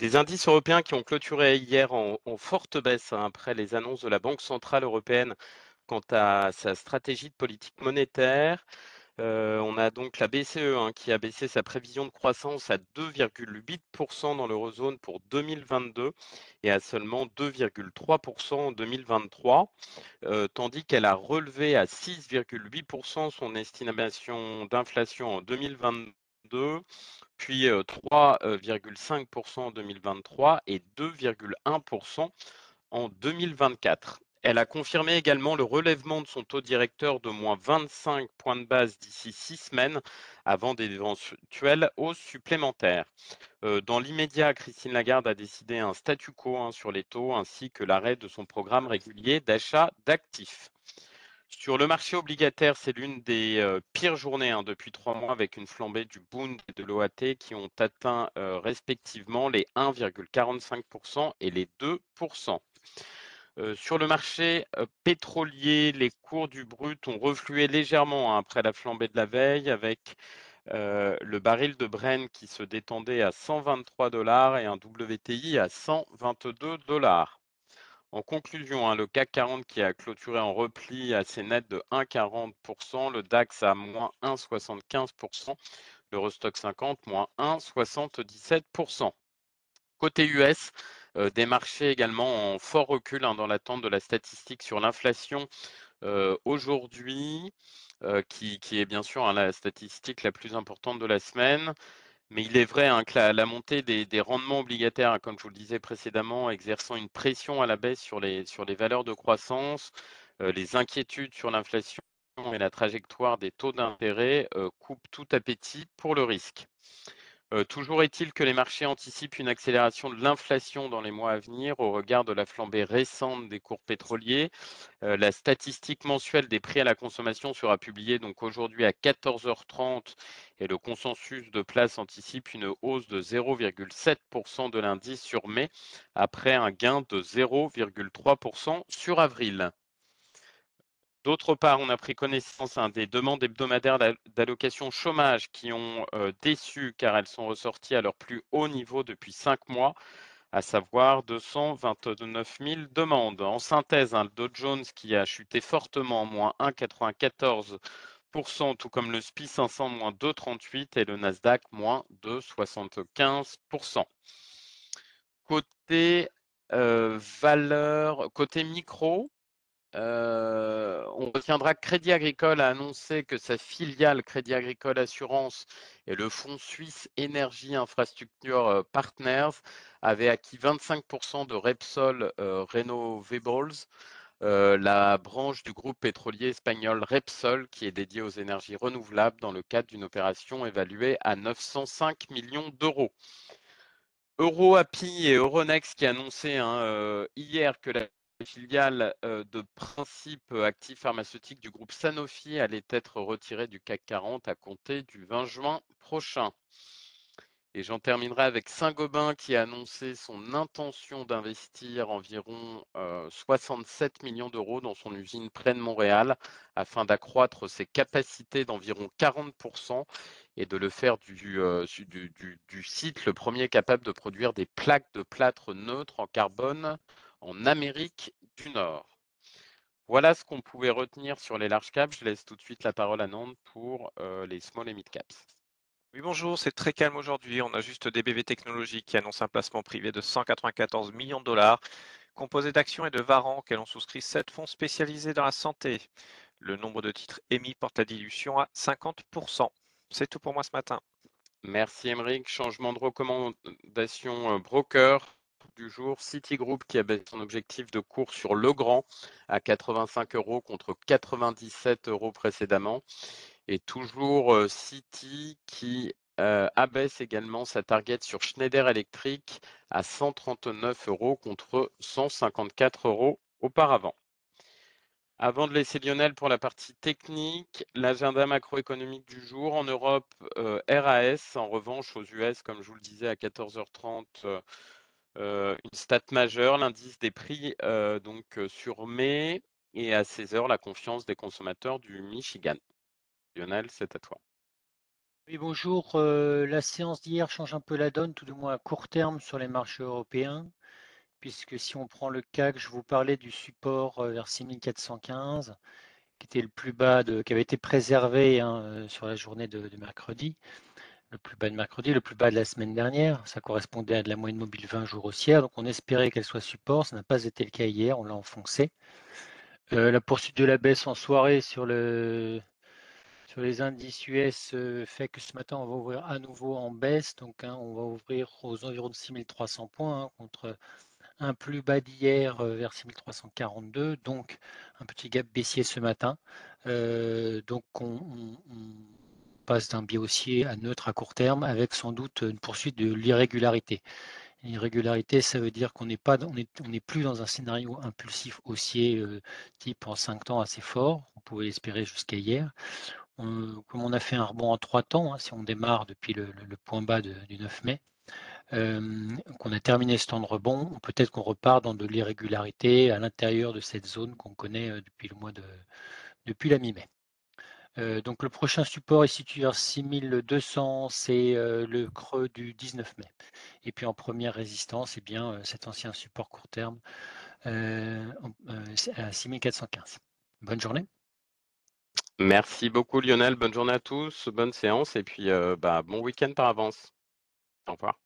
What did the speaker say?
Des indices européens qui ont clôturé hier en, forte baisse hein, après les annonces de la Banque centrale européenne quant à sa stratégie de politique monétaire. Euh, on a donc la BCE hein, qui a baissé sa prévision de croissance à 2,8% dans l'eurozone pour 2022 et à seulement 2,3% en 2023, euh, tandis qu'elle a relevé à 6,8% son estimation d'inflation en 2022 puis 3,5% en 2023 et 2,1% en 2024. Elle a confirmé également le relèvement de son taux directeur de moins 25 points de base d'ici six semaines avant d'éventuelles hausses supplémentaires. Dans l'immédiat, Christine Lagarde a décidé un statu quo hein, sur les taux ainsi que l'arrêt de son programme régulier d'achat d'actifs. Sur le marché obligataire, c'est l'une des pires journées hein, depuis trois mois avec une flambée du Bund et de l'OAT qui ont atteint respectivement les 1,45% et les 2% sur le marché pétrolier, les cours du brut ont reflué légèrement hein, après la flambée de la veille avec le baril de Brent qui se détendait à 123 dollars et un WTI à 122 dollars. En conclusion, hein, le CAC 40 qui a clôturé en repli assez net de 1,40%, le DAX à moins 1,75%, l'Eurostock 50 moins 1,77%. Côté US, des marchés également en fort recul hein, dans l'attente de la statistique sur l'inflation aujourd'hui, qui, est bien sûr hein, la statistique la plus importante de la semaine. Mais il est vrai hein, que la, montée des, rendements obligataires, comme je vous le disais précédemment, exerçant une pression à la baisse sur les, sur les valeurs de croissance, les inquiétudes sur l'inflation et la trajectoire des taux d'intérêt coupent tout appétit pour le risque toujours est-il que les marchés anticipent une accélération de l'inflation dans les mois à venir au regard de la flambée récente des cours pétroliers. la statistique mensuelle des prix à la consommation sera publiée donc aujourd'hui à 14h30 et le consensus de place anticipe une hausse de 0,7% de l'indice sur mai après un gain de 0,3% sur avril. D'autre part, on a pris connaissance des demandes hebdomadaires d'allocation chômage qui ont euh, déçu car elles sont ressorties à leur plus haut niveau depuis cinq mois, à savoir 229 000 demandes. En synthèse, hein, le Dow Jones qui a chuté fortement, moins 1,94%, tout comme le SPI 500, moins 2,38% et le Nasdaq, moins 2,75%. Côté euh, valeur, côté micro, euh, on retiendra que Crédit Agricole a annoncé que sa filiale Crédit Agricole Assurance et le fonds suisse Énergie Infrastructure euh, Partners avaient acquis 25% de Repsol euh, Renovables, la branche du groupe pétrolier espagnol Repsol qui est dédiée aux énergies renouvelables dans le cadre d'une opération évaluée à 905 millions d'euros. EuroAPI et Euronext qui annonçaient hein, hier que la filiales de principe actifs pharmaceutiques du groupe Sanofi allaient être retirées du CAC 40 à compter du 20 juin prochain. Et j'en terminerai avec Saint-Gobain qui a annoncé son intention d'investir environ 67 millions d'euros dans son usine près de Montréal afin d'accroître ses capacités d'environ 40% et de le faire du, du, site le premier capable de produire des plaques de plâtre neutres en carbone en Amérique du Nord. Voilà ce qu'on pouvait retenir sur les large caps. Je laisse tout de suite la parole à Nantes pour euh, les small et mid caps. Oui, bonjour, c'est très calme aujourd'hui. On a juste des BV Technologies qui annoncent un placement privé de 194 millions de dollars, composé d'actions et de varants, qu'elles ont souscrit 7 fonds spécialisés dans la santé. Le nombre de titres émis porte la dilution à 50%. C'est tout pour moi ce matin. Merci Émeric. Changement de recommandation broker du jour, Citigroup qui avait son objectif de cours sur Legrand à 85 euros contre 97 euros précédemment. Et toujours euh, Citi qui euh, abaisse également sa target sur Schneider Electric à 139 euros contre 154 euros auparavant. Avant de laisser Lionel pour la partie technique, l'agenda macroéconomique du jour en Europe, euh, RAS, en revanche aux US, comme je vous le disais à 14h30, une stat majeure, l'indice des prix donc sur mai et à 16 heures la confiance des consommateurs du Michigan. Lionel, c'est à toi. Oui, bonjour. Euh, la séance d'hier change un peu la donne, tout du moins à court terme sur les marchés européens, puisque si on prend le CAC, je vous parlais du support euh, vers 6415, qui était le plus bas, de, qui avait été préservé hein, euh, sur la journée de, mercredi, le plus bas de mercredi, le plus bas de la semaine dernière. Ça correspondait à de la moyenne mobile 20 jours haussière, donc on espérait qu'elle soit support. Ça n'a pas été le cas hier, on l'a enfoncé. la poursuite de la baisse en soirée sur le sur les indices US euh, fait que ce matin, on va ouvrir à nouveau en baisse. Donc, hein, on va ouvrir aux environs de 6300 points hein, contre un plus bas d'hier euh, vers 6342. Donc, un petit gap baissier ce matin. Euh, donc, on, d'un biais haussier à neutre à court terme avec sans doute une poursuite de l'irrégularité. L'irrégularité, ça veut dire qu'on n'est pas, on on plus dans un scénario impulsif haussier type en 5 temps assez fort. On pouvait l'espérer jusqu'à hier comme on a fait un rebond en trois temps, hein, si on démarre depuis le, point bas du 9 mai, qu'on a terminé ce temps de rebond, peut-être qu'on repart dans de l'irrégularité à l'intérieur de cette zone qu'on connaît depuis le mois de depuis la mi-mai. Donc le prochain support est situé à 6200, c'est le creux du 19 mai. Et puis en première résistance, eh bien cet ancien support court terme à 6415. Bonne journée. Merci beaucoup Lionel, bonne journée à tous, bonne séance et puis euh, bah, bon week-end par avance. Au revoir.